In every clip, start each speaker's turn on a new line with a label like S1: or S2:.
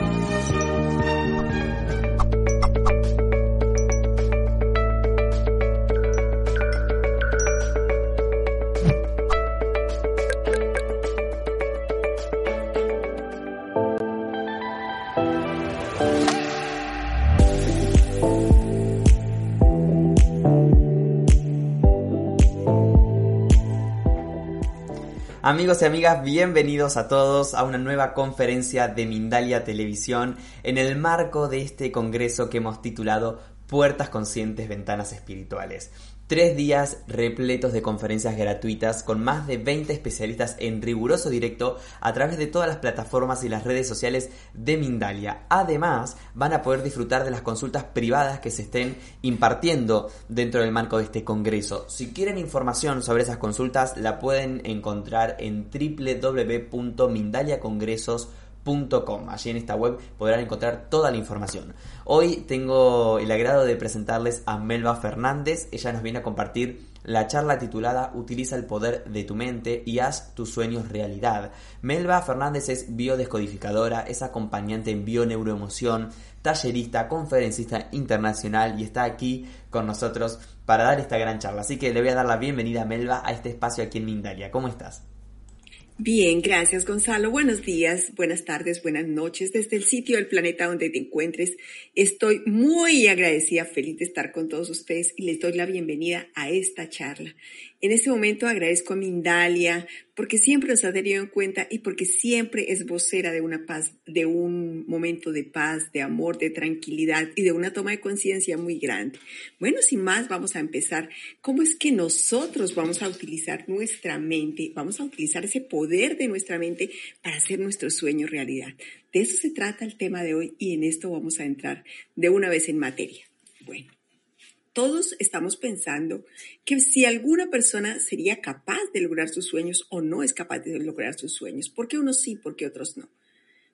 S1: Thank you.
S2: Amigos y amigas, bienvenidos a todos a una nueva conferencia de Mindalia Televisión en el marco de este congreso que hemos titulado Puertas Conscientes, Ventanas Espirituales. Tres días repletos de conferencias gratuitas con más de 20 especialistas en riguroso directo a través de todas las plataformas y las redes sociales de Mindalia. Además, van a poder disfrutar de las consultas privadas que se estén impartiendo dentro del marco de este congreso. Si quieren información sobre esas consultas, la pueden encontrar en www.mindaliacongresos.com Allí en esta web podrán encontrar toda la información. Hoy tengo el agrado de presentarles a Melba Fernández. Ella nos viene a compartir la charla titulada Utiliza el poder de tu mente y haz tus sueños realidad. Melba Fernández es biodescodificadora, es acompañante en bioneuroemoción, tallerista, conferencista internacional y está aquí con nosotros para dar esta gran charla. Así que le voy a dar la bienvenida a Melba a este espacio aquí en Mindalia. ¿Cómo estás?
S3: Bien, gracias Gonzalo. Buenos días, buenas tardes, buenas noches desde el sitio del planeta donde te encuentres. Estoy muy agradecida, feliz de estar con todos ustedes y les doy la bienvenida a esta charla. En este momento agradezco a Mindalia porque siempre nos ha tenido en cuenta y porque siempre es vocera de una paz, de un momento de paz, de amor, de tranquilidad y de una toma de conciencia muy grande. Bueno, sin más, vamos a empezar. ¿Cómo es que nosotros vamos a utilizar nuestra mente, vamos a utilizar ese poder de nuestra mente para hacer nuestro sueño realidad? De eso se trata el tema de hoy y en esto vamos a entrar de una vez en materia. Bueno todos estamos pensando que si alguna persona sería capaz de lograr sus sueños o no es capaz de lograr sus sueños, ¿por qué unos sí, por qué otros no?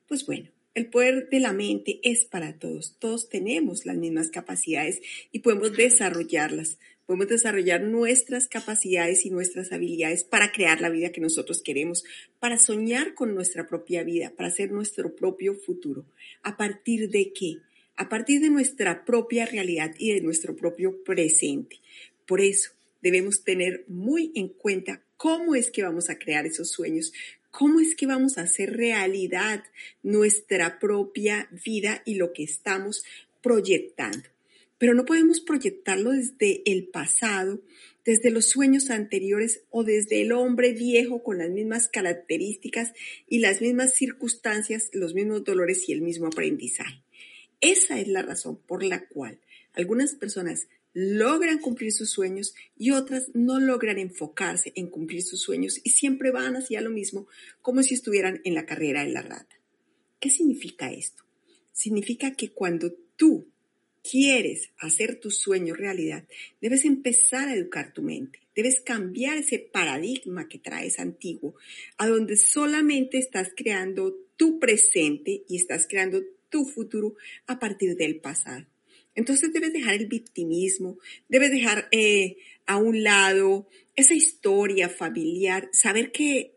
S3: Pues bueno, el poder de la mente es para todos, todos tenemos las mismas capacidades y podemos desarrollarlas, podemos desarrollar nuestras capacidades y nuestras habilidades para crear la vida que nosotros queremos, para soñar con nuestra propia vida, para hacer nuestro propio futuro. ¿A partir de qué? A partir de nuestra propia realidad y de nuestro propio presente. Por eso debemos tener muy en cuenta cómo es que vamos a crear esos sueños, cómo es que vamos a hacer realidad nuestra propia vida y lo que estamos proyectando. Pero no podemos proyectarlo desde el pasado, desde los sueños anteriores o desde el hombre viejo con las mismas características y las mismas circunstancias, los mismos dolores y el mismo aprendizaje. Esa es la razón por la cual algunas personas logran cumplir sus sueños y otras no logran enfocarse en cumplir sus sueños y siempre van hacia lo mismo como si estuvieran en la carrera de la rata. ¿Qué significa esto? Significa que cuando tú quieres hacer tu sueño realidad, debes empezar a educar tu mente, debes cambiar ese paradigma que traes antiguo, a donde solamente estás creando tu presente y estás creando tu futuro a partir del pasado. Entonces debes dejar el victimismo, debes dejar eh, a un lado esa historia familiar, saber que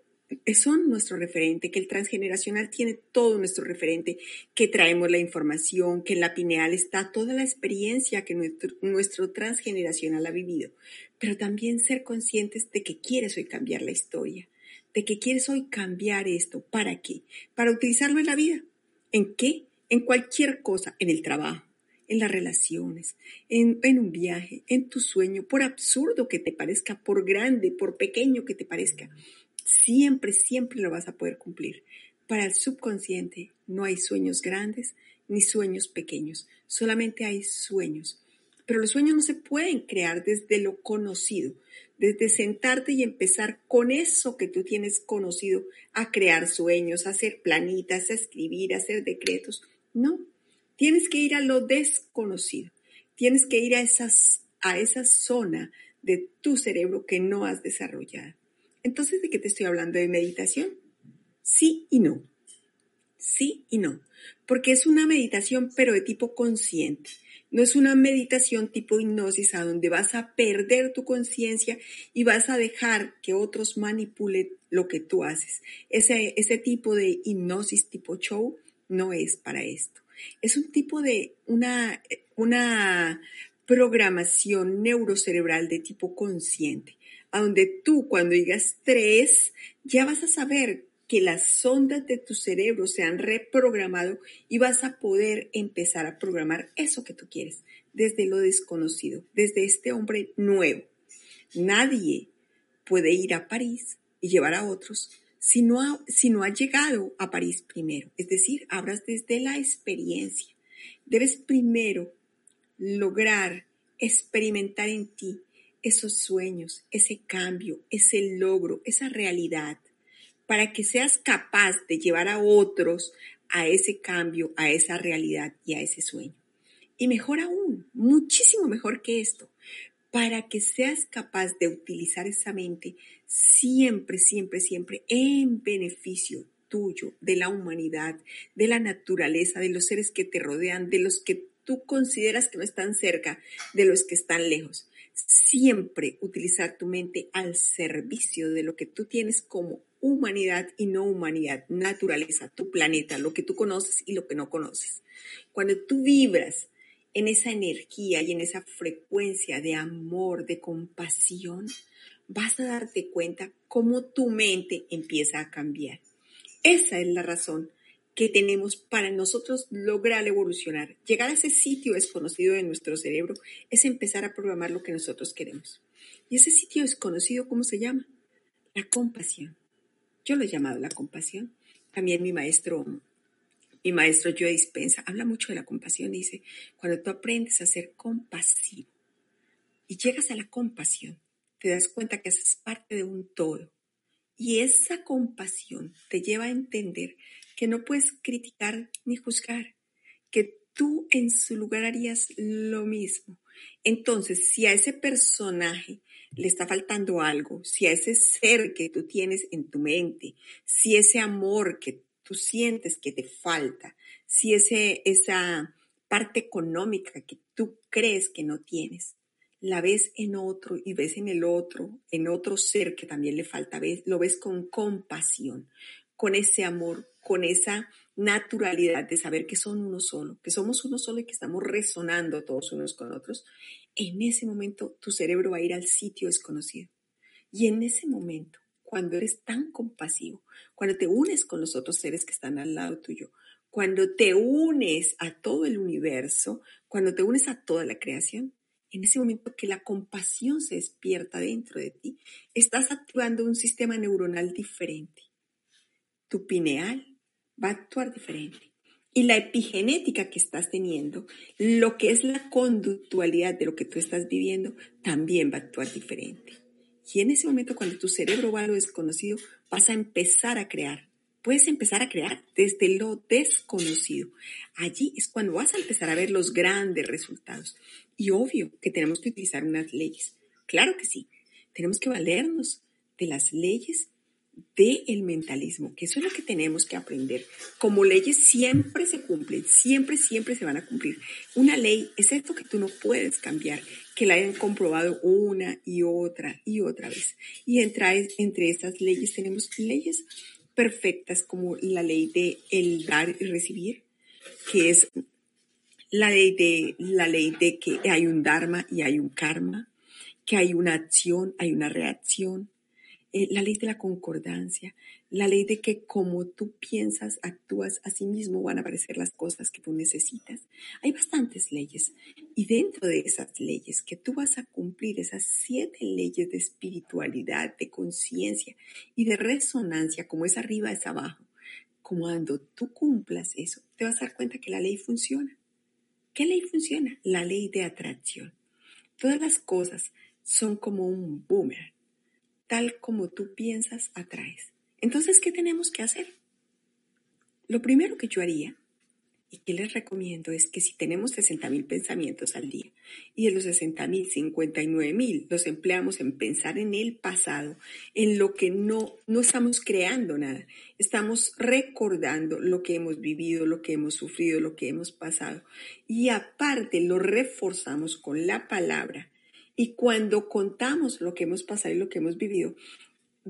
S3: son nuestro referente, que el transgeneracional tiene todo nuestro referente, que traemos la información, que en la pineal está toda la experiencia que nuestro, nuestro transgeneracional ha vivido, pero también ser conscientes de que quieres hoy cambiar la historia, de que quieres hoy cambiar esto. ¿Para qué? Para utilizarlo en la vida. ¿En qué? En cualquier cosa, en el trabajo, en las relaciones, en, un viaje, en tu sueño, por absurdo que te parezca, por grande, por pequeño que te parezca, siempre, siempre lo vas a poder cumplir. Para el subconsciente no hay sueños grandes ni sueños pequeños, solamente hay sueños. Pero los sueños no se pueden crear desde lo conocido, desde sentarte y empezar con eso que tú tienes conocido a crear sueños, a hacer planitas, a escribir, a hacer decretos. No, tienes que ir a lo desconocido, tienes que ir a, esas, a esa zona de tu cerebro que no has desarrollado. Entonces, ¿de qué te estoy hablando? ¿De meditación? Sí y no. Sí y no. Porque es una meditación, pero de tipo consciente. No es una meditación tipo hipnosis a donde vas a perder tu conciencia y vas a dejar que otros manipulen lo que tú haces. Ese, ese tipo de hipnosis tipo show no es para esto. Es un tipo de una, una programación neurocerebral de tipo consciente, a donde tú cuando digas tres ya vas a saber que las ondas de tu cerebro se han reprogramado y vas a poder empezar a programar eso que tú quieres desde lo desconocido, desde este hombre nuevo. Nadie puede ir a París y llevar a otros si no ha, llegado a París primero. Es decir, hablas desde la experiencia. Debes primero lograr experimentar en ti esos sueños, ese cambio, ese logro, esa realidad para que seas capaz de llevar a otros a ese cambio, a esa realidad y a ese sueño. Y mejor aún, muchísimo mejor que esto, para que seas capaz de utilizar esa mente siempre, siempre, siempre en beneficio tuyo, de la humanidad, de la naturaleza, de los seres que te rodean, de los que tú consideras que no están cerca, de los que están lejos. Siempre utilizar tu mente al servicio de lo que tú tienes como humanidad y no humanidad, naturaleza, tu planeta, lo que tú conoces y lo que no conoces. Cuando tú vibras en esa energía y en esa frecuencia de amor, de compasión, vas a darte cuenta cómo tu mente empieza a cambiar. Esa es la razón que tenemos para nosotros lograr evolucionar. Llegar a ese sitio desconocido de nuestro cerebro es empezar a programar lo que nosotros queremos. Y ese sitio desconocido, ¿cómo se llama? La compasión. Yo lo he llamado la compasión. También mi maestro, mi maestro Joe Dispensa, habla mucho de la compasión. Dice, cuando tú aprendes a ser compasivo y llegas a la compasión, te das cuenta que haces parte de un todo. Y esa compasión te lleva a entender que no puedes criticar ni juzgar, que tú en su lugar harías lo mismo. Entonces, si a ese personaje le está faltando algo, si a ese ser que tú tienes en tu mente, si ese amor que tú sientes que te falta, si ese, esa parte económica que tú crees que no tienes, la ves en otro y ves en el otro, en otro ser que también le falta, ves, lo ves con compasión, con ese amor, con esa naturalidad de saber que son uno solo, que somos uno solo y que estamos resonando todos unos con otros, en ese momento tu cerebro va a ir al sitio desconocido. Y en ese momento, cuando eres tan compasivo, cuando te unes con los otros seres que están al lado tuyo, cuando te unes a todo el universo, cuando te unes a toda la creación, en ese momento que la compasión se despierta dentro de ti, estás activando un sistema neuronal diferente. Tu pineal va a actuar diferente y la epigenética que estás teniendo, lo que es la conductualidad de lo que tú estás viviendo, también va a actuar diferente. Y en ese momento, cuando tu cerebro va a lo desconocido, vas a empezar a crear. Puedes empezar a crear desde lo desconocido. Allí es cuando vas a empezar a ver los grandes resultados. Y obvio que tenemos que utilizar unas leyes. Claro que sí. Tenemos que valernos de las leyes del mentalismo, que eso es lo que tenemos que aprender. Como leyes siempre se cumplen, siempre, siempre se van a cumplir. Una ley es esto que tú no puedes cambiar, que la hayan comprobado una y otra y otra vez. Y entre, entre estas leyes tenemos leyes perfectas como la ley de el dar y recibir, que es la ley de, la ley de que hay un dharma y hay un karma, que hay una acción, hay una reacción, eh, la ley de la concordancia, la ley de que como tú piensas, actúas, a sí mismo van a aparecer las cosas que tú necesitas. Hay bastantes leyes y dentro de esas leyes que tú vas a cumplir, esas siete leyes de espiritualidad, de conciencia y de resonancia, como es arriba es abajo, cuando tú cumplas eso, te vas a dar cuenta que la ley funciona. ¿Qué ley funciona? La ley de atracción. Todas las cosas son como un boomerang. Tal como tú piensas, atraes. Entonces, ¿qué tenemos que hacer? Lo primero que yo haría y que les recomiendo es que si tenemos 60 mil pensamientos al día y de los 60 mil, 59 mil los empleamos en pensar en el pasado, en lo que no, no estamos creando nada, estamos recordando lo que hemos vivido, lo que hemos sufrido, lo que hemos pasado. Y aparte lo reforzamos con la palabra. Y cuando contamos lo que hemos pasado y lo que hemos vivido,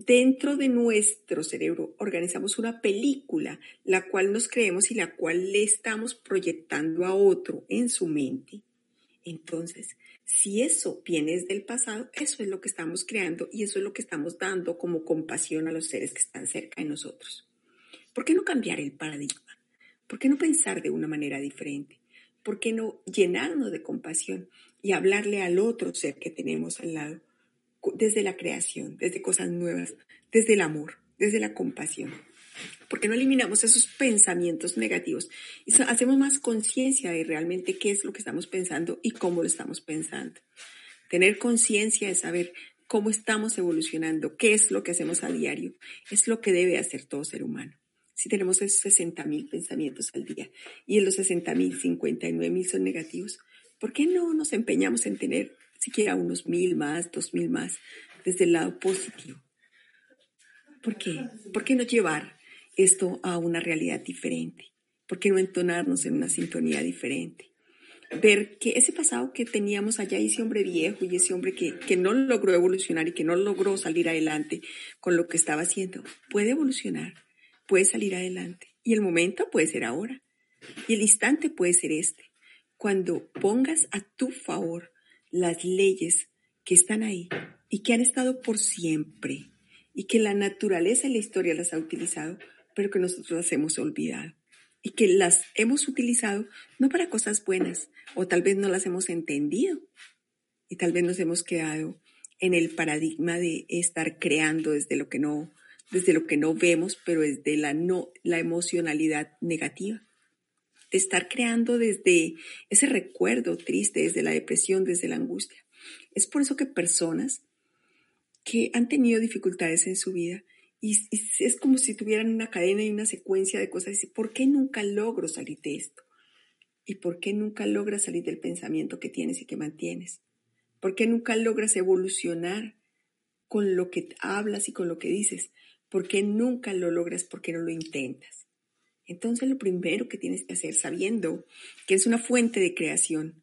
S3: dentro de nuestro cerebro organizamos una película, la cual nos creemos y la cual le estamos proyectando a otro en su mente. Entonces, si eso viene del pasado, eso es lo que estamos creando y eso es lo que estamos dando como compasión a los seres que están cerca de nosotros. ¿Por qué no cambiar el paradigma? ¿Por qué no pensar de una manera diferente? ¿Por qué no llenarnos de compasión y hablarle al otro ser que tenemos al lado? Desde la creación, desde cosas nuevas, desde el amor, desde la compasión. Porque no eliminamos esos pensamientos negativos y hacemos más conciencia de realmente qué es lo que estamos pensando y cómo lo estamos pensando. Tener conciencia de saber cómo estamos evolucionando, qué es lo que hacemos a diario, es lo que debe hacer todo ser humano. Si tenemos esos 60 mil pensamientos al día y en los 60 mil, 59 mil son negativos, ¿por qué no nos empeñamos en tener siquiera unos mil más, dos mil más, desde el lado positivo. ¿Por qué? ¿Por qué no llevar esto a una realidad diferente? ¿Por qué no entonarnos en una sintonía diferente? Ver que ese pasado que teníamos allá, ese hombre viejo y ese hombre que, que no logró evolucionar y que no logró salir adelante con lo que estaba haciendo, puede evolucionar, puede salir adelante. Y el momento puede ser ahora. Y el instante puede ser este. Cuando pongas a tu favor las leyes que están ahí y que han estado por siempre y que la naturaleza y la historia las ha utilizado, pero que nosotros las hemos olvidado y que las hemos utilizado no para cosas buenas o tal vez no las hemos entendido y tal vez nos hemos quedado en el paradigma de estar creando desde lo que no desde lo que no vemos, pero desde la no la emocionalidad negativa de estar creando desde ese recuerdo triste, desde la depresión, desde la angustia. Es por eso que personas que han tenido dificultades en su vida y, es como si tuvieran una cadena y una secuencia de cosas. Y ¿por qué nunca logro salir de esto? ¿Y por qué nunca logras salir del pensamiento que tienes y que mantienes? ¿Por qué nunca logras evolucionar con lo que hablas y con lo que dices? ¿Por qué nunca lo logras? ¿Por qué no lo intentas? Entonces lo primero que tienes que hacer, sabiendo que es una fuente de creación,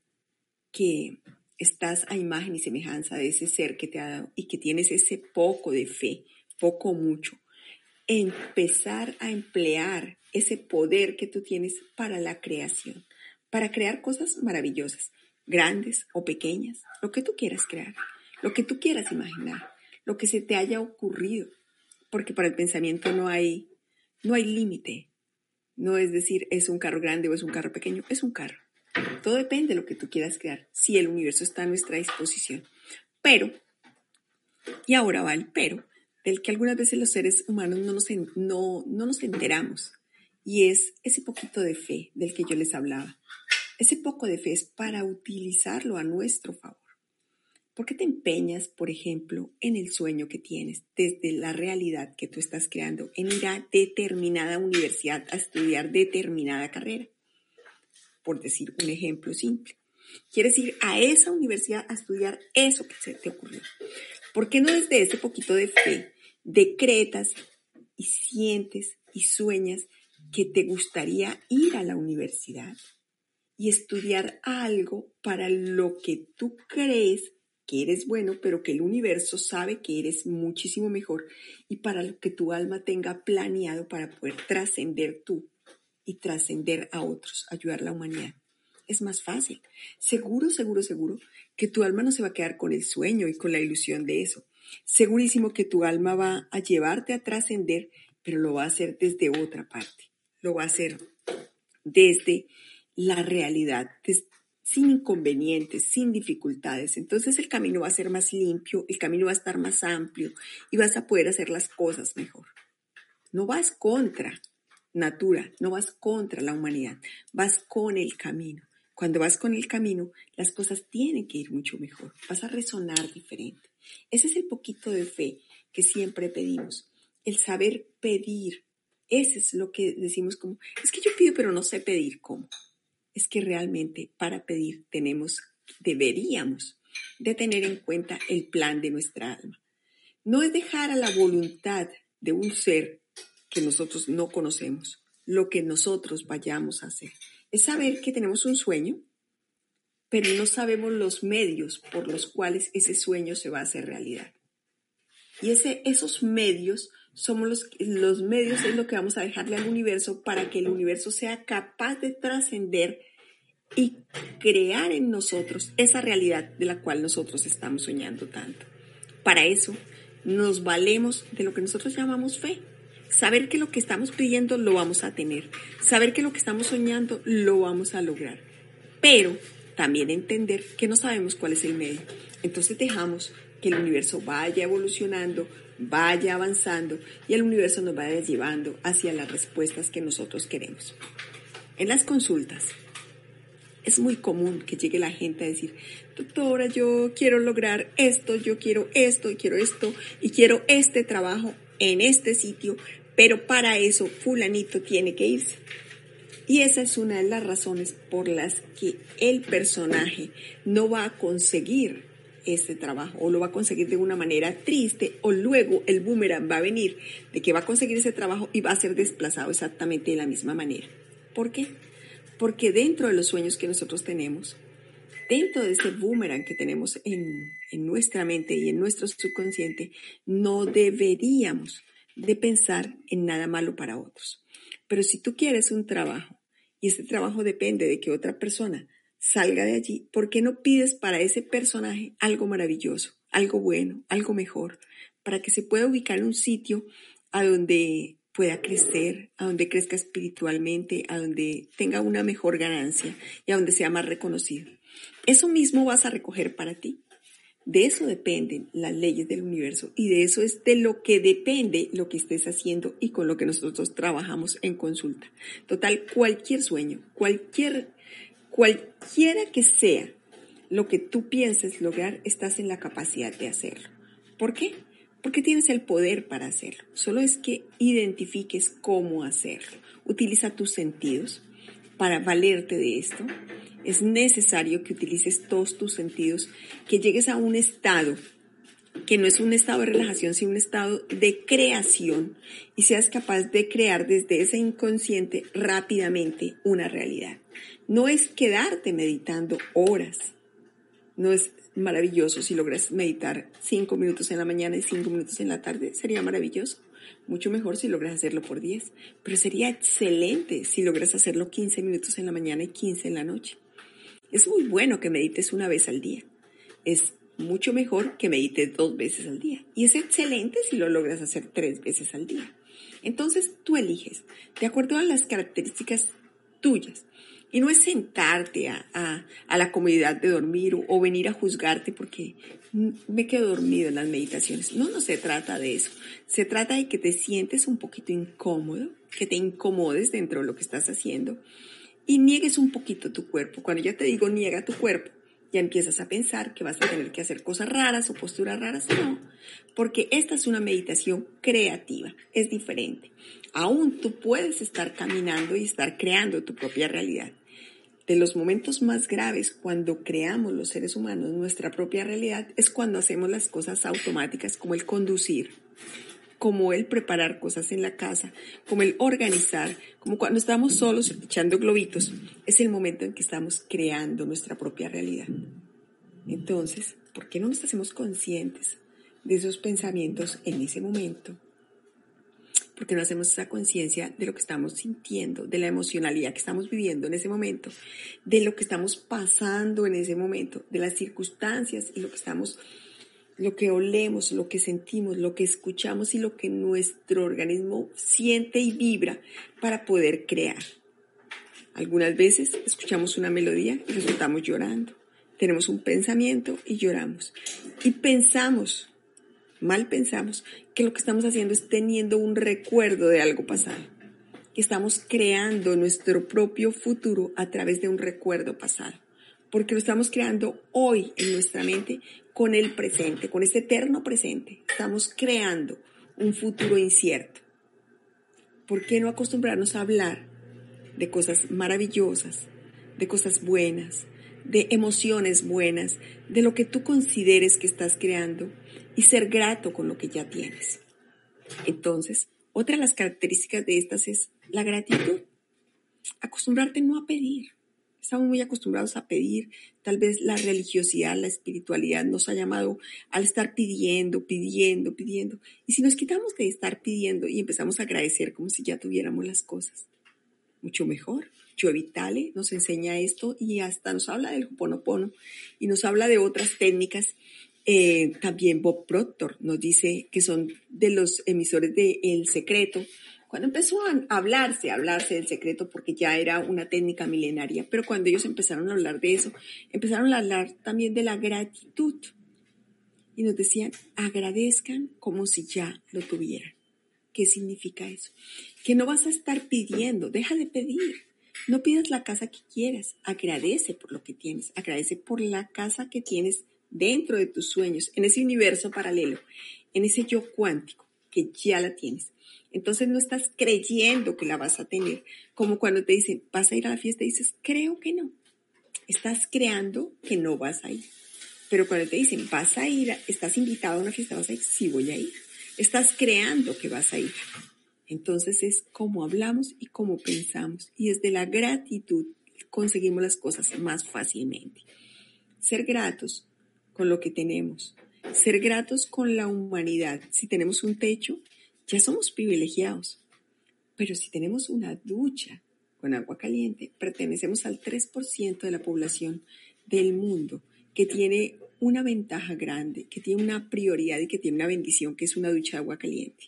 S3: que estás a imagen y semejanza de ese ser que te ha dado y que tienes ese poco de fe, poco o mucho, empezar a emplear ese poder que tú tienes para la creación, para crear cosas maravillosas, grandes o pequeñas, lo que tú quieras crear, lo que tú quieras imaginar, lo que se te haya ocurrido, porque para el pensamiento no hay no hay límite, no es decir, es un carro grande o es un carro pequeño, es un carro. Todo depende de lo que tú quieras crear, si el universo está a nuestra disposición. Pero, y ahora va el pero, del que algunas veces los seres humanos no nos, no, no nos enteramos, y es ese poquito de fe del que yo les hablaba. Ese poco de fe es para utilizarlo a nuestro favor. ¿Por qué te empeñas, por ejemplo, en el sueño que tienes desde la realidad que tú estás creando en ir a determinada universidad a estudiar determinada carrera? Por decir un ejemplo simple. Quieres ir a esa universidad a estudiar eso que se te ocurrió. ¿Por qué no desde ese poquito de fe decretas y sientes y sueñas que te gustaría ir a la universidad y estudiar algo para lo que tú crees que eres bueno, pero que el universo sabe que eres muchísimo mejor y para lo que tu alma tenga planeado para poder trascender tú y trascender a otros, ayudar a la humanidad. Es más fácil. Seguro, seguro, seguro que tu alma no se va a quedar con el sueño y con la ilusión de eso. Segurísimo que tu alma va a llevarte a trascender, pero lo va a hacer desde otra parte. Lo va a hacer desde la realidad, sin inconvenientes, sin dificultades. Entonces el camino va a ser más limpio, el camino va a estar más amplio y vas a poder hacer las cosas mejor. No vas contra natura, no vas contra la humanidad, vas con el camino, cuando vas con el camino, las cosas tienen que ir mucho mejor. Vas a resonar diferente. Ese es el poquito de fe que siempre pedimos. El saber pedir. Ese es lo que decimos como, es que yo pido pero no sé pedir cómo. Es que realmente para pedir tenemos, deberíamos de tener en cuenta el plan de nuestra alma. No es dejar a la voluntad de un ser que nosotros no conocemos lo que nosotros vayamos a hacer. Es saber que tenemos un sueño, pero no sabemos los medios por los cuales ese sueño se va a hacer realidad. Y ese, esos medios somos los, los medios, es lo que vamos a dejarle al universo para que el universo sea capaz de trascender y crear en nosotros esa realidad de la cual nosotros estamos soñando tanto. Para eso nos valemos de lo que nosotros llamamos fe. Saber que lo que estamos pidiendo lo vamos a tener. Saber que lo que estamos soñando lo vamos a lograr. Pero también entender que no sabemos cuál es el medio. Entonces dejamos que el universo vaya evolucionando, vaya avanzando y el universo nos vaya llevando hacia las respuestas que nosotros queremos. En las consultas es muy común que llegue la gente a decir, doctora, yo quiero lograr esto, yo quiero esto, y quiero esto, y quiero este trabajo en este sitio, pero para eso fulanito tiene que irse. Y esa es una de las razones por las que el personaje no va a conseguir este trabajo o lo va a conseguir de una manera triste o luego el boomerang va a venir de que va a conseguir ese trabajo y va a ser desplazado exactamente de la misma manera. ¿Por qué? Porque dentro de los sueños que nosotros tenemos, dentro de ese boomerang que tenemos en, en nuestra mente y en nuestro subconsciente, no deberíamos de pensar en nada malo para otros. Pero si tú quieres un trabajo y ese trabajo depende de que otra persona salga de allí, ¿por qué no pides para ese personaje algo maravilloso, algo bueno, algo mejor, para que se pueda ubicar en un sitio a donde pueda crecer, a donde crezca espiritualmente, a donde tenga una mejor ganancia y a donde sea más reconocido? Eso mismo vas a recoger para ti. De eso dependen las leyes del universo y de eso es de lo que depende lo que estés haciendo y con lo que nosotros trabajamos en consulta. Total, cualquier sueño, cualquier, cualquiera que sea lo que tú pienses lograr, estás en la capacidad de hacerlo. ¿Por qué? Porque tienes el poder para hacerlo. Solo es que identifiques cómo hacerlo. Utiliza tus sentidos para valerte de esto es necesario que utilices todos tus sentidos, que llegues a un estado que no es un estado de relajación, sino un estado de creación y seas capaz de crear desde ese inconsciente rápidamente una realidad. No es quedarte meditando horas. No es maravilloso si logras meditar cinco minutos en la mañana y cinco minutos en la tarde. Sería maravilloso. Mucho mejor si logras hacerlo por 10. Pero sería excelente si logras hacerlo 15 minutos en la mañana y 15 en la noche. Es muy bueno que medites una vez al día. Es mucho mejor que medites dos veces al día. Y es excelente si lo logras hacer tres veces al día. Entonces tú eliges, de acuerdo a las características tuyas. Y no es sentarte a, la comodidad de dormir o, venir a juzgarte porque me quedo dormido en las meditaciones. No, no se trata de eso. Se trata de que te sientes un poquito incómodo, que te incomodes dentro de lo que estás haciendo y niegues un poquito tu cuerpo. Cuando ya te digo niega tu cuerpo, ya empiezas a pensar que vas a tener que hacer cosas raras o posturas raras. No, porque esta es una meditación creativa, es diferente. Aún tú puedes estar caminando y estar creando tu propia realidad. De los momentos más graves cuando creamos los seres humanos nuestra propia realidad es cuando hacemos las cosas automáticas como el conducir, como el preparar cosas en la casa, como el organizar, como cuando estamos solos echando globitos, es el momento en que estamos creando nuestra propia realidad. Entonces, ¿por qué no nos hacemos conscientes de esos pensamientos en ese momento? ¿Por qué no hacemos esa conciencia de lo que estamos sintiendo, de la emocionalidad que estamos viviendo en ese momento, de lo que estamos pasando en ese momento, de las circunstancias y lo que estamos lo que olemos, lo que sentimos, lo que escuchamos y lo que nuestro organismo siente y vibra para poder crear. Algunas veces escuchamos una melodía y resultamos llorando. Tenemos un pensamiento y lloramos. Y pensamos, mal pensamos, que lo que estamos haciendo es teniendo un recuerdo de algo pasado. que estamos creando nuestro propio futuro a través de un recuerdo pasado, porque lo estamos creando hoy en nuestra mente con el presente, con este eterno presente. Estamos creando un futuro incierto. ¿Por qué no acostumbrarnos a hablar de cosas maravillosas, de cosas buenas, de emociones buenas, de lo que tú consideres que estás creando y ser grato con lo que ya tienes? Entonces, otra de las características de estas es la gratitud. Acostumbrarte no a pedir. Estamos muy acostumbrados a pedir. Tal vez la religiosidad, la espiritualidad nos ha llamado al estar pidiendo, pidiendo, pidiendo. Y si nos quitamos de estar pidiendo y empezamos a agradecer como si ya tuviéramos las cosas, mucho mejor. Joe Vitale nos enseña esto y hasta nos habla del Hoponopono y nos habla de otras técnicas eh, también Bob Proctor nos dice que son de los emisores de El Secreto. Cuando empezó a hablarse, a hablarse del secreto, porque ya era una técnica milenaria, pero cuando ellos empezaron a hablar de eso, empezaron a hablar también de la gratitud. Y nos decían, agradezcan como si ya lo tuvieran. ¿Qué significa eso? Que no vas a estar pidiendo, deja de pedir. No pidas la casa que quieras, agradece por lo que tienes, agradece por la casa que tienes dentro de tus sueños, en ese universo paralelo, en ese yo cuántico que ya la tienes. Entonces no estás creyendo que la vas a tener, como cuando te dicen, vas a ir a la fiesta y dices, creo que no. Estás creando que no vas a ir. Pero cuando te dicen, vas a ir, estás invitado a una fiesta, vas a ir, sí voy a ir. Estás creando que vas a ir. Entonces es como hablamos y como pensamos. Y desde la gratitud conseguimos las cosas más fácilmente. Ser gratos con lo que tenemos, ser gratos con la humanidad. Si tenemos un techo, ya somos privilegiados. Pero si tenemos una ducha con agua caliente, pertenecemos al 3% de la población del mundo que tiene una ventaja grande, que tiene una prioridad y que tiene una bendición, que es una ducha de agua caliente.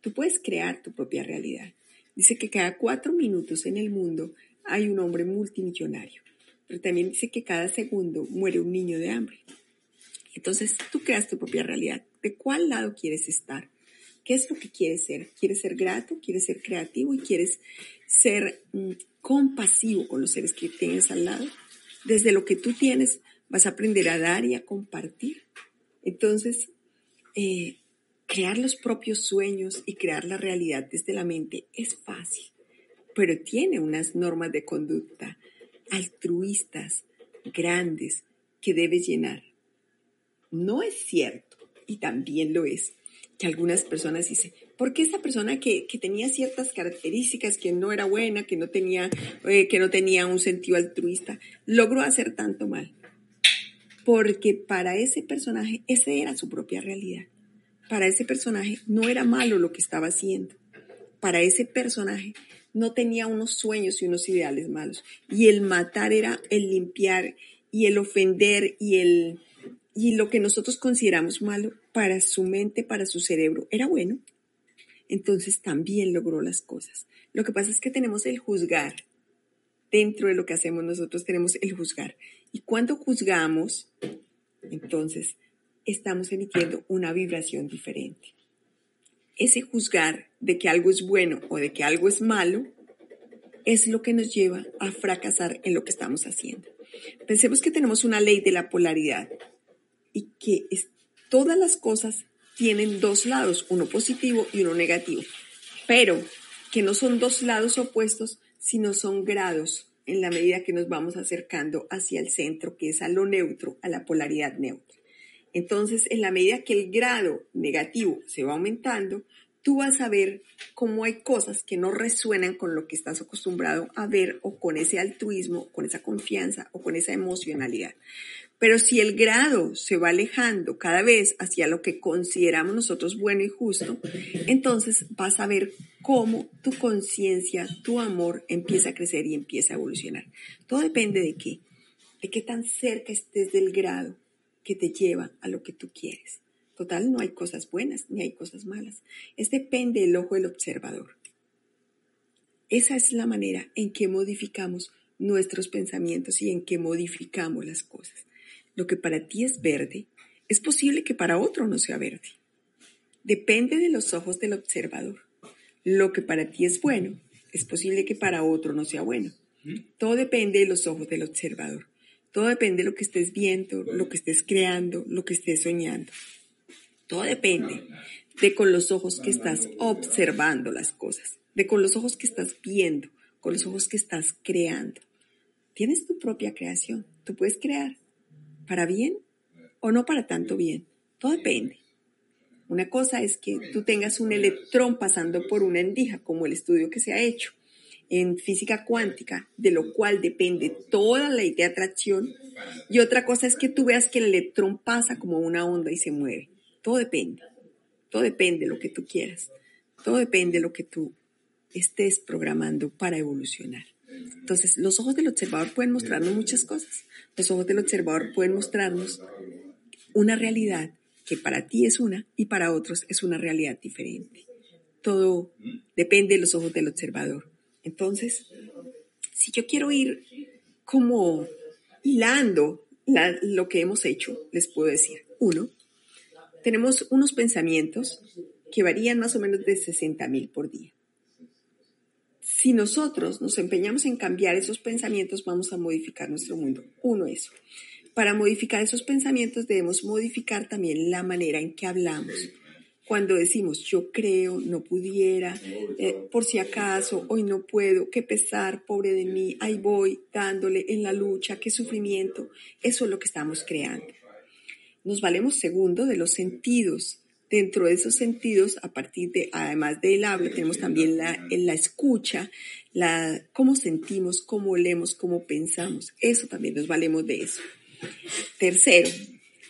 S3: Tú puedes crear tu propia realidad. Dice que cada cuatro minutos en el mundo hay un hombre multimillonario pero también dice que cada segundo muere un niño de hambre. Entonces tú creas tu propia realidad. ¿De cuál lado quieres estar? ¿Qué es lo que quieres ser? ¿Quieres ser grato? ¿Quieres ser creativo? ¿Y quieres ser mm, compasivo con los seres que tienes al lado? Desde lo que tú tienes vas a aprender a dar y a compartir. Entonces, eh, crear los propios sueños y crear la realidad desde la mente es fácil, pero tiene unas normas de conducta altruistas, grandes, que debes llenar. No es cierto, y también lo es, que algunas personas dicen, ¿por qué esa persona que, tenía ciertas características, que no era buena, que no, tenía, eh, que no tenía un sentido altruista, logró hacer tanto mal? Porque para ese personaje, esa era su propia realidad. Para ese personaje no era malo lo que estaba haciendo. Para ese personaje no tenía unos sueños y unos ideales malos. Y el matar era el limpiar y el ofender y el y lo que nosotros consideramos malo para su mente, para su cerebro, era bueno. Entonces también logró las cosas. Lo que pasa es que tenemos el juzgar. Dentro de lo que hacemos nosotros tenemos el juzgar. Y cuando juzgamos, entonces estamos emitiendo una vibración diferente ese juzgar de que algo es bueno o de que algo es malo es lo que nos lleva a fracasar en lo que estamos haciendo. Pensemos que tenemos una ley de la polaridad y que todas las cosas tienen dos lados, uno positivo y uno negativo, pero que no son dos lados opuestos, sino son grados en la medida que nos vamos acercando hacia el centro, que es a lo neutro, a la polaridad neutra. Entonces, en la medida que el grado negativo se va aumentando, tú vas a ver cómo hay cosas que no resuenan con lo que estás acostumbrado a ver o con ese altruismo, con esa confianza o con esa emocionalidad. Pero si el grado se va alejando cada vez hacia lo que consideramos nosotros bueno y justo, entonces vas a ver cómo tu conciencia, tu amor empieza a crecer y empieza a evolucionar. Todo depende de qué, de qué tan cerca estés del grado que te lleva a lo que tú quieres. Total, no hay cosas buenas ni hay cosas malas. Es depende del ojo del observador. Esa es la manera en que modificamos nuestros pensamientos y en que modificamos las cosas. Lo que para ti es verde, es posible que para otro no sea verde. Depende de los ojos del observador. lo que para ti es bueno, es posible que para otro no sea bueno. Todo depende de los ojos del observador. Todo depende de lo que estés viendo, lo que estés creando, lo que estés soñando. Todo depende de con los ojos que estás observando las cosas, de con los ojos que estás viendo, con los ojos que estás creando. Tienes tu propia creación. Tú puedes crear para bien o no para tanto bien. Todo depende. Una cosa es que tú tengas un electrón pasando por una endija, como el estudio que se ha hecho en física cuántica, de lo cual depende toda la ley de atracción. Y otra cosa es que tú veas que el electrón pasa como una onda y se mueve. Todo depende. Todo depende de lo que tú quieras. Todo depende de lo que tú estés programando para evolucionar. Entonces, los ojos del observador pueden mostrarnos muchas cosas. Los ojos del observador pueden mostrarnos una realidad que para ti es una y para otros es una realidad diferente. Todo depende de los ojos del observador. Entonces, si yo quiero ir como hilando lo que hemos hecho, les puedo decir, uno, tenemos unos pensamientos que varían más o menos de 60 mil por día. Si nosotros nos empeñamos en cambiar esos pensamientos, vamos a modificar nuestro mundo. Uno, eso. Para modificar esos pensamientos debemos modificar también la manera en que hablamos. Cuando decimos yo creo, no pudiera, eh, por si acaso, hoy no puedo, qué pesar, pobre de mí, ahí voy dándole en la lucha, qué sufrimiento, eso es lo que estamos creando. Nos valemos segundo de los sentidos. Dentro de esos sentidos, a partir de, además del habla, tenemos también la, la escucha, la, cómo sentimos, cómo leemos, cómo pensamos. Eso también nos valemos de eso. Tercero,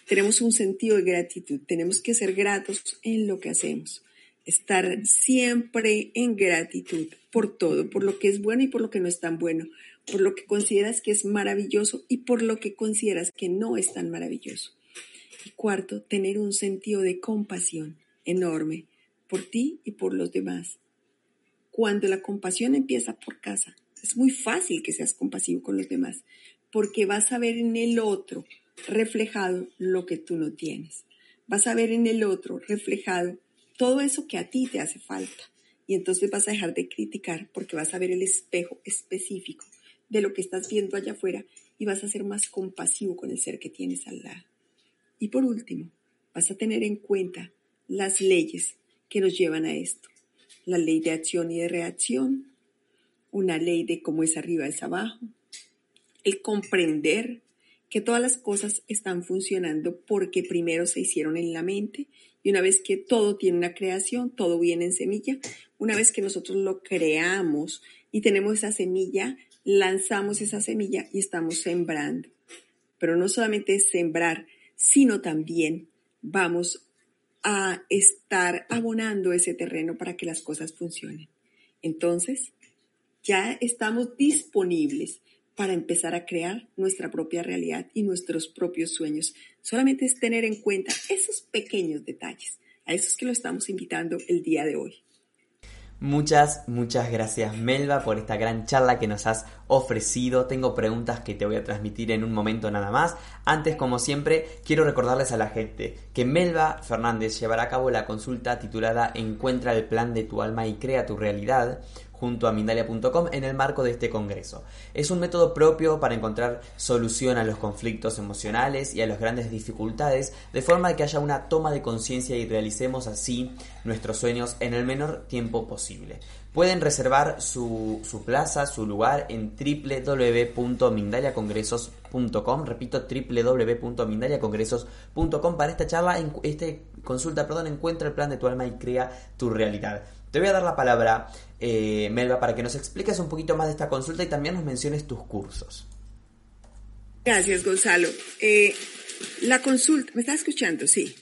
S3: tenemos un sentido de gratitud. Tenemos que ser gratos en lo que hacemos. Estar siempre en gratitud por todo, por lo que es bueno y por lo que no es tan bueno, por lo que consideras que es maravilloso y por lo que consideras que no es tan maravilloso. Y cuarto, tener un sentido de compasión enorme por ti y por los demás. Cuando la compasión empieza por casa, es muy fácil que seas compasivo con los demás, porque vas a ver en el otro reflejado lo que tú no tienes. Vas a ver en el otro reflejado todo eso que a ti te hace falta. Y entonces vas a dejar de criticar porque vas a ver el espejo específico de lo que estás viendo allá afuera y vas a ser más compasivo con el ser que tienes al lado. Y por último, vas a tener en cuenta las leyes que nos llevan a esto. La ley de acción y de reacción, una ley de cómo es arriba es abajo, el comprender que todas las cosas están funcionando porque primero se hicieron en la mente y una vez que todo tiene una creación, todo viene en semilla, una vez que nosotros lo creamos y tenemos esa semilla, lanzamos esa semilla y estamos sembrando. Pero no solamente sembrar, sino también vamos a estar abonando ese terreno para que las cosas funcionen. Entonces, ya estamos disponibles para empezar a crear nuestra propia realidad y nuestros propios sueños. Solamente es tener en cuenta esos pequeños detalles. A esos que lo estamos invitando el día de hoy.
S2: Muchas, muchas gracias Melba por esta gran charla que nos has ofrecido. Tengo preguntas que te voy a transmitir en un momento nada más. Antes, como siempre, quiero recordarles a la gente que Melba Fernández llevará a cabo la consulta titulada Encuentra el plan de tu alma y crea tu realidad Mindalia.com en el marco de este congreso. Es un método propio para encontrar solución a los conflictos emocionales y a las grandes dificultades, de forma que haya una toma de conciencia y realicemos así nuestros sueños en el menor tiempo posible. Pueden reservar su, su plaza, su lugar en www.mindaliacongresos.com, repito, www.mindaliacongresos.com para esta charla, este consulta, perdón, encuentra el plan de tu alma y crea tu realidad. Te voy a dar la palabra, eh, Melba, para que nos expliques un poquito más de esta consulta y también nos menciones tus cursos.
S3: Gracias, Gonzalo. Eh, la consulta, ¿me estás escuchando? Sí.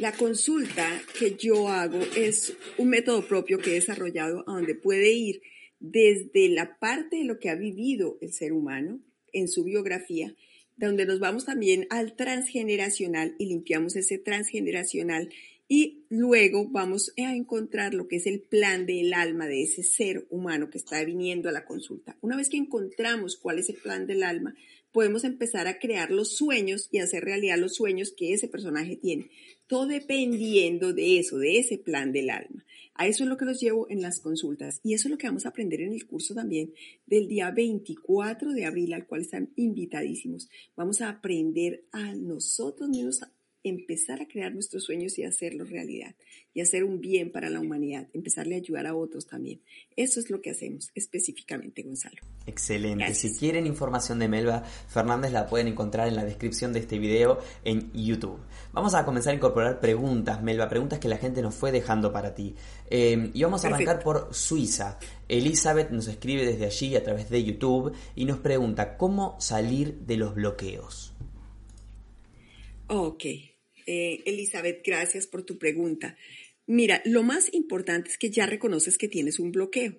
S3: La consulta que yo hago es un método propio que he desarrollado a donde puede ir desde la parte de lo que ha vivido el ser humano en su biografía, donde nos vamos también al transgeneracional y limpiamos ese transgeneracional Y luego vamos a encontrar lo que es el plan del alma de ese ser humano que está viniendo a la consulta. Una vez que encontramos cuál es el plan del alma, podemos empezar a crear los sueños y hacer realidad los sueños que ese personaje tiene. Todo dependiendo de eso, de ese plan del alma. A eso es lo que los llevo en las consultas y eso es lo que vamos a aprender en el curso también del día 24 de abril al cual están invitadísimos. Vamos a aprender a nosotros mismos empezar a crear nuestros sueños y hacerlos realidad y hacer un bien para la humanidad, empezarle a ayudar a otros también. Eso es lo que hacemos específicamente, Gonzalo.
S2: Excelente. Si quieren información de Melba Fernández la pueden encontrar en la descripción de este video en YouTube. Vamos a comenzar a incorporar preguntas, Melba, preguntas que la gente nos fue dejando para ti. Eh, y vamos a arrancar por Suiza. Elizabeth nos escribe desde allí a través de YouTube y nos pregunta cómo salir de los bloqueos.
S3: Ok, eh, Elizabeth, gracias por tu pregunta. Mira, lo más importante es que ya reconoces que tienes un bloqueo.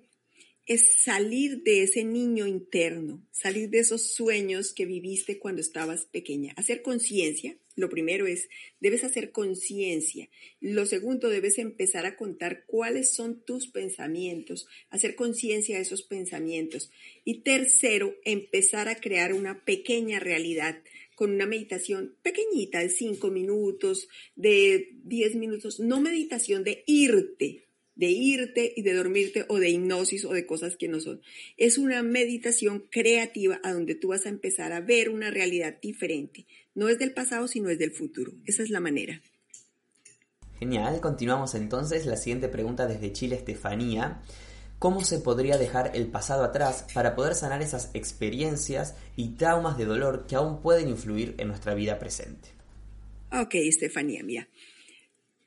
S3: Es salir de ese niño interno, salir de esos sueños que viviste cuando estabas pequeña, hacer conciencia. Lo primero es, debes hacer conciencia. Lo segundo, debes empezar a contar cuáles son tus pensamientos, hacer conciencia de esos pensamientos. Y tercero, empezar a crear una pequeña realidad con una meditación pequeñita de 5 minutos, de 10 minutos, no meditación de irte, de irte y de dormirte o de hipnosis o de cosas que no son. Es una meditación creativa a donde tú vas a empezar a ver una realidad diferente. No es del pasado, sino es del futuro. Esa es la manera.
S2: Genial, continuamos entonces. La siguiente pregunta desde Chile, Estefanía. ¿Cómo se podría dejar el pasado atrás para poder sanar esas experiencias y traumas de dolor que aún pueden influir en nuestra vida presente?
S3: Ok, Estefanía, mira.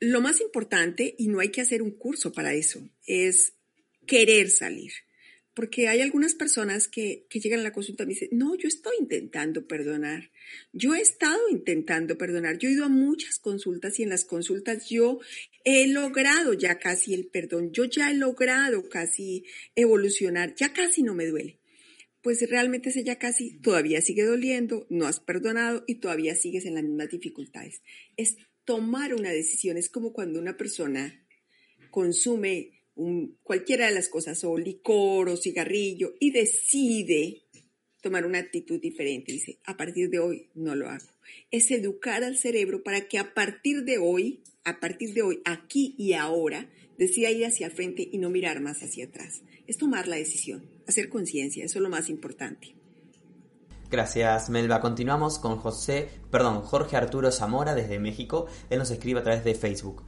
S3: Lo más importante, y no hay que hacer un curso para eso, es querer salir porque hay algunas personas que, llegan a la consulta y me dicen, no, yo estoy intentando perdonar. Yo he estado intentando perdonar. Yo he ido a muchas consultas y en las consultas yo he logrado ya casi el perdón. Yo ya he logrado casi evolucionar. Ya casi no me duele. Pues realmente ese ya casi todavía sigue doliendo, no has perdonado y todavía sigues en las mismas dificultades. Es tomar una decisión. Es como cuando una persona consume cualquiera de las cosas, o licor o cigarrillo, y decide tomar una actitud diferente. Dice, a partir de hoy no lo hago. Es educar al cerebro para que a partir de hoy, a partir de hoy, aquí y ahora, decida ir hacia el frente y no mirar más hacia atrás. Es tomar la decisión, hacer conciencia, eso es lo más importante.
S2: Gracias, Melba. Continuamos con José, perdón, Jorge Arturo Zamora desde México. Él nos escribe a través de Facebook.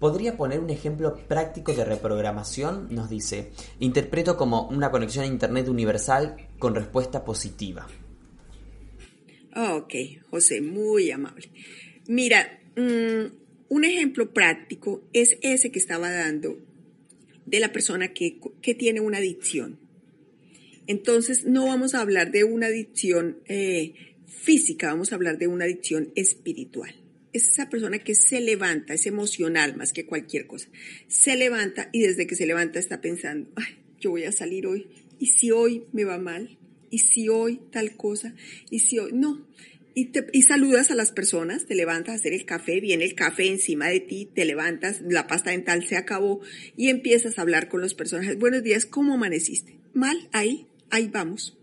S2: ¿Podría poner un ejemplo práctico de reprogramación? Nos dice, interpreto como una conexión a Internet universal con respuesta positiva.
S3: Ok, José, muy amable. Mira, mm, un ejemplo práctico es ese que estaba dando de la persona que, tiene una adicción. Entonces, no vamos a hablar de una adicción eh, física, vamos a hablar de una adicción espiritual es esa persona que se levanta, es emocional más que cualquier cosa. Se levanta y desde que se levanta está pensando, ay, yo voy a salir hoy. ¿Y si hoy me va mal? ¿Y si hoy tal cosa? ¿Y si hoy no? Y, te, y saludas a las personas, te levantas a hacer el café, viene el café encima de ti, te levantas, la pasta dental se acabó y empiezas a hablar con los personajes. Buenos días, ¿cómo amaneciste? Mal, ahí, ahí vamos.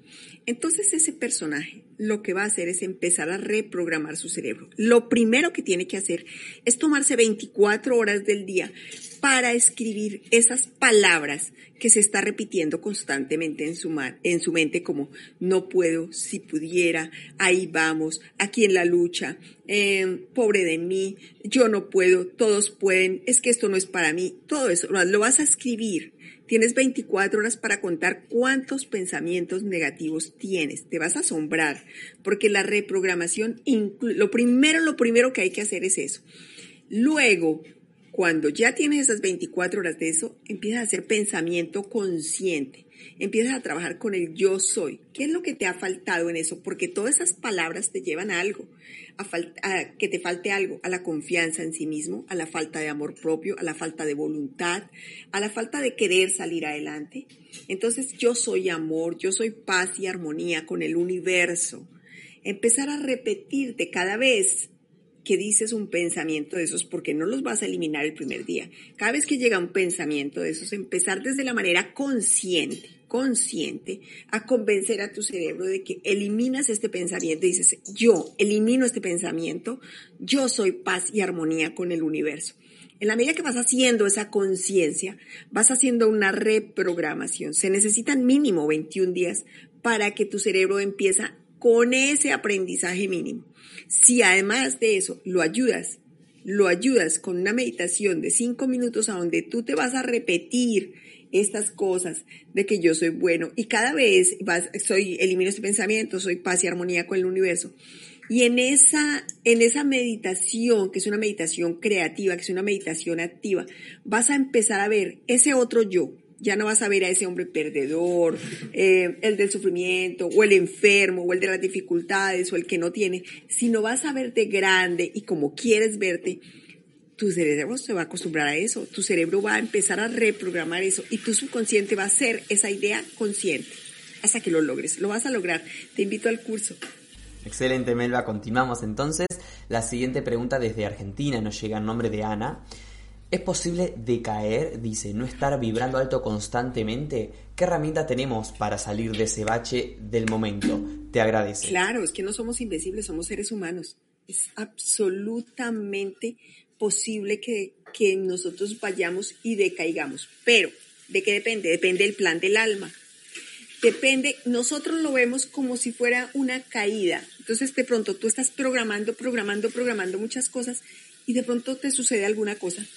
S3: Entonces ese personaje lo que va a hacer es empezar a reprogramar su cerebro. Lo primero que tiene que hacer es tomarse 24 horas del día para escribir esas palabras que se está repitiendo constantemente en su, en su mente como no puedo, si pudiera, ahí vamos, aquí en la lucha, em, pobre de mí, yo no puedo, todos pueden, es que esto no es para mí, todo eso lo vas a escribir Tienes 24 horas para contar cuántos pensamientos negativos tienes. Te vas a asombrar, porque la reprogramación, lo primero, lo primero que hay que hacer es eso. Luego, cuando ya tienes esas 24 horas de eso, empiezas a hacer pensamiento consciente. Empiezas a trabajar con el yo soy. ¿Qué es lo que te ha faltado en eso? Porque todas esas palabras te llevan a algo a, que te falte algo, a la confianza en sí mismo, a la falta de amor propio, a la falta de voluntad, a la falta de querer salir adelante. Entonces yo soy amor, yo soy paz y armonía con el universo. Empezar a repetirte cada vez que dices un pensamiento de esos, porque no los vas a eliminar el primer día. Cada vez que llega un pensamiento de esos, empezar desde la manera consciente, consciente, a convencer a tu cerebro de que eliminas este pensamiento dices, yo elimino este pensamiento, yo soy paz y armonía con el universo. En la medida que vas haciendo esa conciencia, vas haciendo una reprogramación. Se necesitan mínimo 21 días para que tu cerebro empiece con ese aprendizaje mínimo. Si además de eso lo ayudas, lo ayudas con una meditación de cinco minutos a donde tú te vas a repetir estas cosas de que yo soy bueno y cada vez vas, soy, elimino este pensamiento, soy paz y armonía con el universo. Y en esa, en esa meditación, que es una meditación creativa, que es una meditación activa, vas a empezar a ver ese otro yo, ya no vas a ver a ese hombre perdedor, eh, el del sufrimiento, o el enfermo, o el de las dificultades, o el que no tiene, sino vas a verte grande y como quieres verte, tu cerebro se va a acostumbrar a eso, tu cerebro va a empezar a reprogramar eso y tu subconsciente va a ser esa idea consciente hasta que lo logres. Lo vas a lograr. Te invito al curso.
S2: Excelente, Melba. Continuamos entonces. La siguiente pregunta desde Argentina nos llega en nombre de Ana. ¿Es posible decaer, dice, no estar vibrando alto constantemente? ¿Qué herramienta tenemos para salir de ese bache del momento? Te agradezco.
S3: Claro, es que no somos invencibles, somos seres humanos. Es absolutamente posible que, que nosotros vayamos y decaigamos. Pero, ¿de qué depende? Depende del plan del alma. Depende, nosotros lo vemos como si fuera una caída. Entonces, de pronto tú estás programando, programando, programando muchas cosas y de pronto te sucede alguna cosa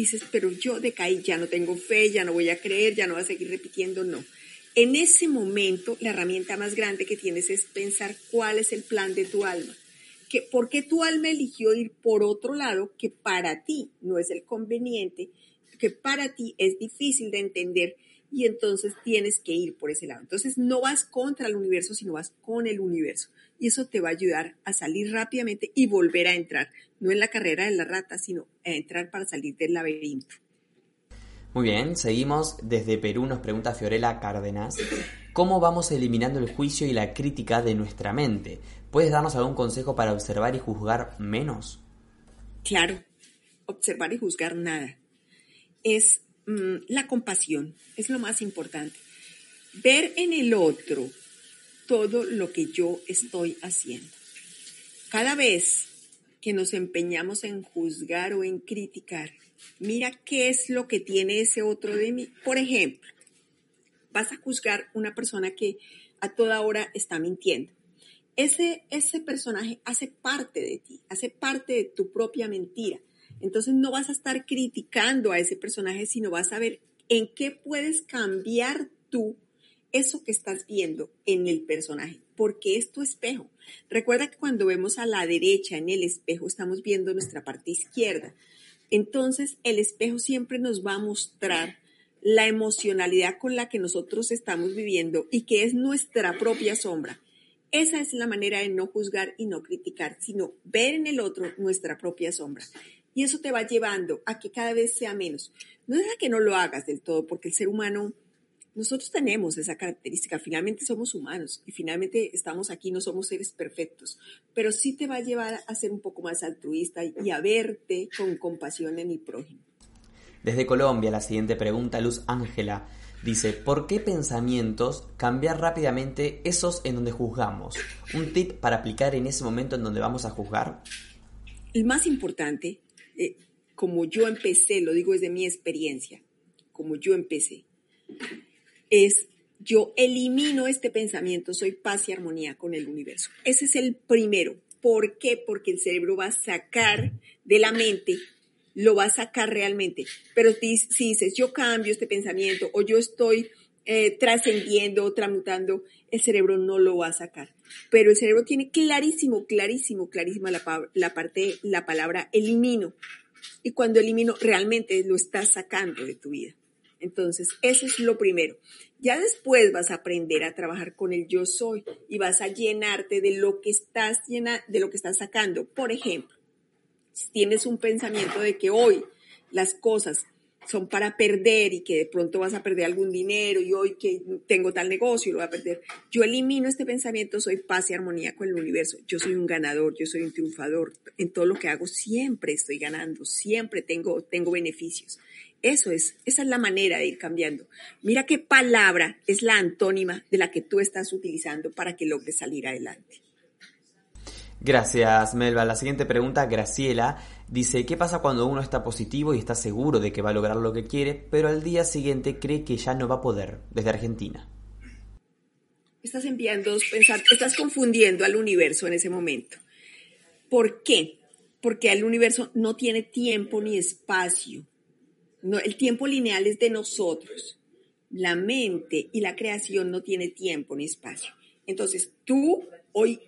S3: dices, pero yo decaí, ya no tengo fe, ya no voy a creer, ya no voy a seguir repitiendo, no. En ese momento, la herramienta más grande que tienes es pensar cuál es el plan de tu alma. Que, ¿Por qué tu alma eligió ir por otro lado que para ti no es el conveniente, que para ti es difícil de entender y entonces tienes que ir por ese lado? Entonces no vas contra el universo, sino vas con el universo y eso te va a ayudar a salir rápidamente y volver a entrar, no en la carrera de la rata, sino a entrar para salir del laberinto.
S2: Muy bien, seguimos. Desde Perú nos pregunta Fiorella Cárdenas, ¿cómo vamos eliminando el juicio y la crítica de nuestra mente? ¿Puedes darnos algún consejo para observar y juzgar menos?
S3: Claro, observar y juzgar nada. Es mm, la compasión, es lo más importante. Ver en el otro todo lo que yo estoy haciendo. Cada vez que nos empeñamos en juzgar o en criticar, mira qué es lo que tiene ese otro de mí. Por ejemplo, vas a juzgar una persona que a toda hora está mintiendo. Ese, ese personaje hace parte de ti, hace parte de tu propia mentira. Entonces no vas a estar criticando a ese personaje, sino vas a ver en qué puedes cambiar tú eso que estás viendo en el personaje, porque es tu espejo. Recuerda que cuando vemos a la derecha en el espejo, estamos viendo nuestra parte izquierda. Entonces, el espejo siempre nos va a mostrar la emocionalidad con la que nosotros estamos viviendo y que es nuestra propia sombra. Esa es la manera de no juzgar y no criticar, sino ver en el otro nuestra propia sombra. Y eso te va llevando a que cada vez sea menos. No es a que no lo hagas del todo, porque el ser humano nosotros tenemos esa característica, finalmente somos humanos y finalmente estamos aquí, no somos seres perfectos, pero sí te va a llevar a ser un poco más altruista y a verte con compasión en el prójimo.
S2: Desde Colombia, la siguiente pregunta, Luz Ángela, dice, ¿por qué pensamientos cambiar rápidamente esos en donde juzgamos? ¿Un tip para aplicar en ese momento en donde vamos a juzgar?
S3: El más importante, eh, como yo empecé, lo digo desde mi experiencia, como yo empecé, es yo elimino este pensamiento, soy paz y armonía con el universo. Ese es el primero. ¿Por qué? Porque el cerebro va a sacar de la mente, lo va a sacar realmente. Pero si, dices, yo cambio este pensamiento o yo estoy eh, trascendiendo o tramutando, el cerebro no lo va a sacar. Pero el cerebro tiene clarísimo, clarísimo, clarísima la, la parte, la palabra elimino. Y cuando elimino, realmente lo estás sacando de tu vida. Entonces, eso es lo primero. Ya después vas a aprender a trabajar con el yo soy y vas a llenarte de lo que estás llena, de lo que estás sacando. Por ejemplo, si tienes un pensamiento de que hoy las cosas son para perder y que de pronto vas a perder algún dinero y hoy que tengo tal negocio lo voy a perder. Yo elimino este pensamiento, soy paz y armonía con el universo. Yo soy un ganador, yo soy un triunfador. En todo lo que hago siempre estoy ganando, siempre tengo, tengo beneficios. Eso es, esa es la manera de ir cambiando. Mira qué palabra es la antónima de la que tú estás utilizando para que logres salir adelante.
S2: Gracias, Melba. La siguiente pregunta, Graciela, dice, ¿qué pasa cuando uno está positivo y está seguro de que va a lograr lo que quiere, pero al día siguiente cree que ya no va a poder, desde Argentina?
S3: Estás enviando, estás confundiendo al universo en ese momento. ¿Por qué? Porque el universo no tiene tiempo ni espacio. El tiempo lineal es de nosotros. La mente y la creación no tiene tiempo ni espacio. Entonces, tú hoy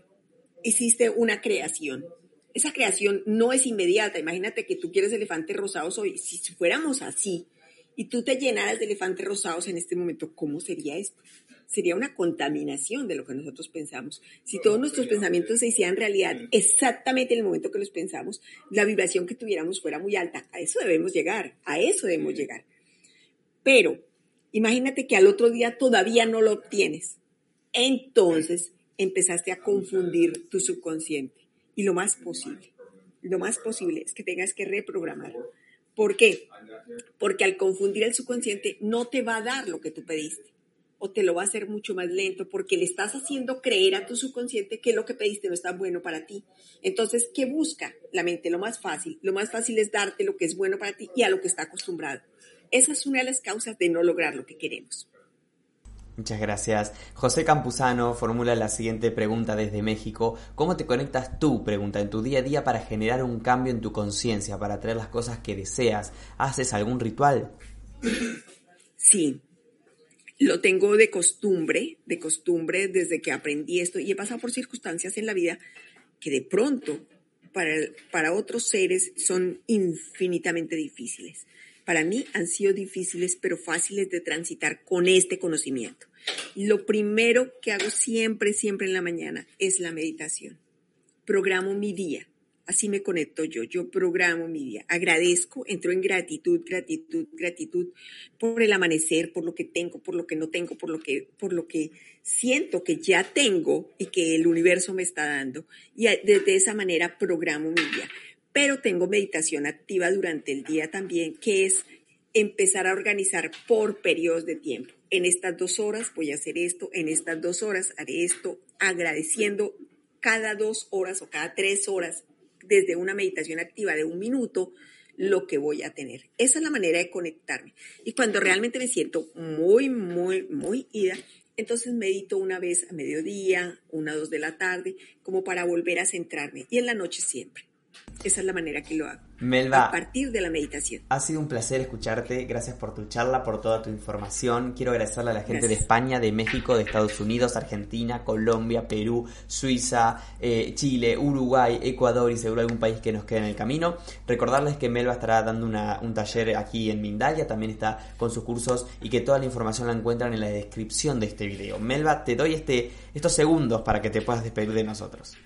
S3: hiciste una creación. Esa creación no es inmediata. Imagínate que tú quieres elefantes rosados hoy. Si fuéramos así y tú te llenaras de elefantes rosados en este momento, ¿cómo sería esto? Sería una contaminación de lo que nosotros pensamos. Si todos nuestros pensamientos se hicieran realidad exactamente en el momento que los pensamos, la vibración que tuviéramos fuera muy alta. A eso debemos llegar, a eso debemos llegar. Pero imagínate que al otro día todavía no lo obtienes. Entonces, empezaste a confundir tu subconsciente. Y lo más posible, lo más posible es que tengas que reprogramar. ¿Por qué? Porque al confundir el subconsciente no te va a dar lo que tú pediste o te lo va a hacer mucho más lento porque le estás haciendo creer a tu subconsciente que lo que pediste no está bueno para ti. Entonces, ¿qué busca la mente? Lo más fácil. Lo más fácil es darte lo que es bueno para ti y a lo que está acostumbrado. Esa es una de las causas de no lograr lo que queremos.
S2: Muchas gracias. José Campuzano formula la siguiente pregunta desde México. ¿Cómo te conectas tú, pregunta, en tu día a día para generar un cambio en tu conciencia, para traer las cosas que deseas? ¿Haces algún ritual?
S3: Sí, lo tengo de costumbre, de costumbre desde que aprendí esto y he pasado por circunstancias en la vida que de pronto para, para otros seres son infinitamente difíciles para mí han sido difíciles pero fáciles de transitar con este conocimiento. Lo primero que hago siempre, siempre en la mañana es la meditación. Programo mi día. Así me conecto yo, yo programo mi día. Agradezco, entro en gratitud, gratitud, gratitud por el amanecer, por lo que tengo, por lo que no tengo, por lo que, por lo que siento que ya tengo y que el universo me está dando. Y desde esa manera programo mi día pero tengo meditación activa durante el día también, que es empezar a organizar por periodos de tiempo. En estas dos horas voy a hacer esto, en estas dos horas haré esto, agradeciendo cada dos horas o cada tres horas desde una meditación activa de un minuto lo que voy a tener. Esa es la manera de conectarme. Y cuando realmente me siento muy, muy, muy ida, entonces medito una vez a mediodía, una o dos de la tarde, como para volver a centrarme. Y en la noche siempre. Esa es la manera que lo hago.
S2: Melba,
S3: a partir de la meditación.
S2: Ha sido un placer escucharte. Gracias por tu charla, por toda tu información. Quiero agradecerle a la gente de España, de México, de Estados Unidos, Argentina, Colombia, Perú, Suiza, eh, Chile, Uruguay, Ecuador y seguro algún país que nos quede en el camino. Recordarles que Melba estará dando un taller aquí en Mindalia, también está con sus cursos y que toda la información la encuentran en la descripción de este video. Melba, te doy este, estos segundos para que te puedas despedir de nosotros.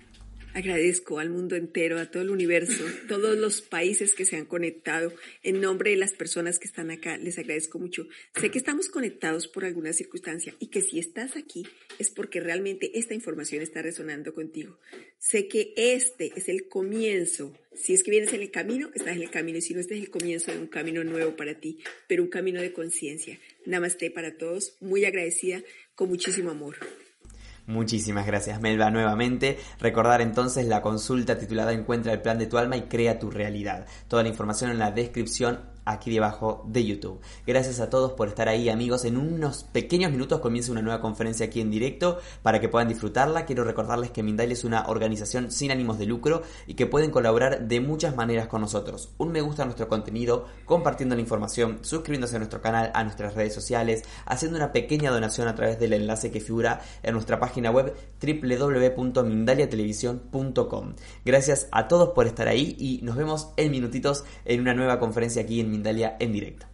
S3: Agradezco al mundo entero, a todo el universo, todos los países que se han conectado. En nombre de las personas que están acá, les agradezco mucho. Sé que estamos conectados por alguna circunstancia y que si estás aquí es porque realmente esta información está resonando contigo. Sé que este es el comienzo. Si es que vienes en el camino, estás en el camino. Y si no, este es el comienzo de un camino nuevo para ti, pero un camino de conciencia. Namaste para todos. Muy agradecida, con muchísimo amor.
S2: Muchísimas gracias Melba nuevamente. Recordar entonces la consulta titulada Encuentra el plan de tu alma y crea tu realidad. Toda la información en la descripción aquí debajo de YouTube. Gracias a todos por estar ahí, amigos. En unos pequeños minutos comienza una nueva conferencia aquí en directo para que puedan disfrutarla. Quiero recordarles que Mindalia es una organización sin ánimos de lucro y que pueden colaborar de muchas maneras con nosotros. Un me gusta a nuestro contenido, compartiendo la información, suscribiéndose a nuestro canal, a nuestras redes sociales, haciendo una pequeña donación a través del enlace que figura en nuestra página web www.mindaliatelevisión.com. Gracias a todos por estar ahí y nos vemos en minutitos en una nueva conferencia aquí en Mindalia en directo.